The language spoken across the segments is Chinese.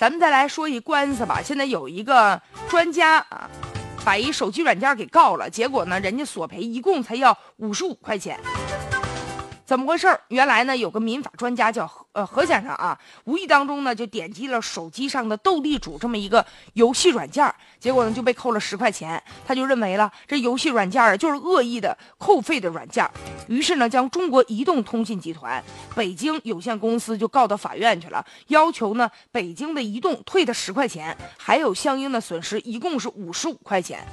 咱们再来说一官司吧。现在有一个专家啊，把一手机软件给告了，结果呢，人家索赔一共才要五十五块钱。怎么回事儿？原来呢，有个民法专家叫何呃何先生啊，无意当中呢就点击了手机上的斗地主这么一个游戏软件，结果呢就被扣了十块钱。他就认为了这游戏软件啊就是恶意的扣费的软件，于是呢将中国移动通信集团北京有限公司就告到法院去了，要求呢北京的移动退他十块钱，还有相应的损失，一共是五十五块钱。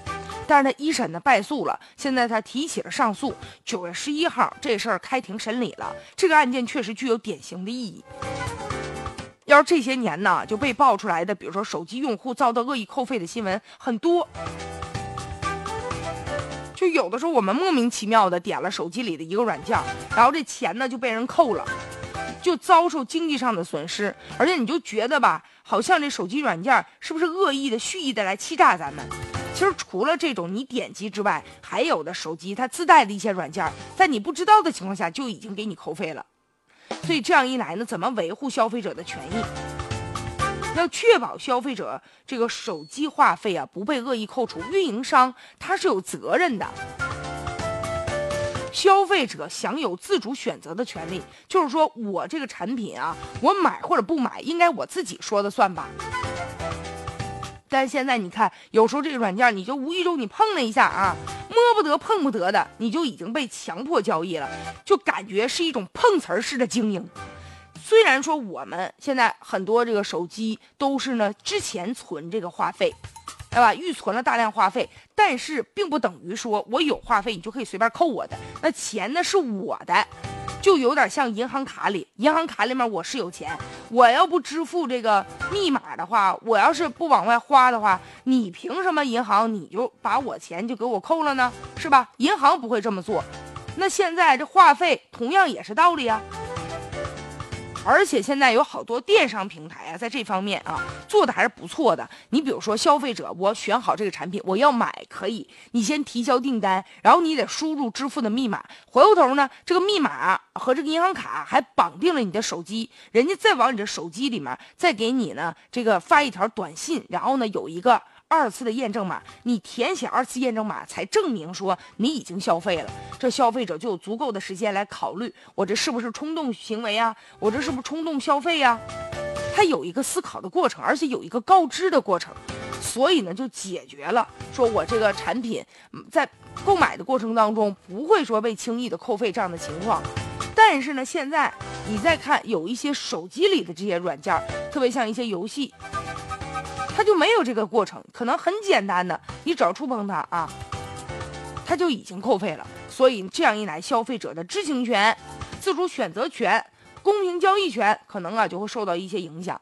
但是他一审呢败诉了，现在他提起了上诉。九月十一号，这事儿开庭审理了。这个案件确实具有典型的意义。要是这些年呢，就被爆出来的，比如说手机用户遭到恶意扣费的新闻很多。就有的时候我们莫名其妙的点了手机里的一个软件，然后这钱呢就被人扣了，就遭受经济上的损失。而且你就觉得吧，好像这手机软件是不是恶意的、蓄意的来欺诈咱们？其实除了这种你点击之外，还有的手机它自带的一些软件，在你不知道的情况下就已经给你扣费了。所以这样一来呢，怎么维护消费者的权益？要确保消费者这个手机话费啊不被恶意扣除，运营商他是有责任的。消费者享有自主选择的权利，就是说我这个产品啊，我买或者不买，应该我自己说的算吧。但现在你看，有时候这个软件你就无意中你碰了一下啊，摸不得碰不得的，你就已经被强迫交易了，就感觉是一种碰瓷儿式的经营。虽然说我们现在很多这个手机都是呢之前存这个话费，对吧？预存了大量话费，但是并不等于说我有话费你就可以随便扣我的，那钱呢是我的。就有点像银行卡里，银行卡里面我是有钱，我要不支付这个密码的话，我要是不往外花的话，你凭什么银行你就把我钱就给我扣了呢？是吧？银行不会这么做。那现在这话费同样也是道理啊。而且现在有好多电商平台啊，在这方面啊做的还是不错的。你比如说，消费者我选好这个产品，我要买，可以你先提交订单，然后你得输入支付的密码，回过头呢，这个密码和这个银行卡还绑定了你的手机，人家再往你的手机里面再给你呢这个发一条短信，然后呢有一个。二次的验证码，你填写二次验证码才证明说你已经消费了，这消费者就有足够的时间来考虑我这是不是冲动行为啊？我这是冲动消费呀？他有一个思考的过程，而且有一个告知的过程，所以呢就解决了说我这个产品在购买的过程当中不会说被轻易的扣费这样的情况。但是呢，现在你再看有一些手机里的这些软件，特别像一些游戏。它就没有这个过程，可能很简单的，你只要触碰它啊，它就已经扣费了。所以这样一来，消费者的知情权、自主选择权、公平交易权，可能啊就会受到一些影响。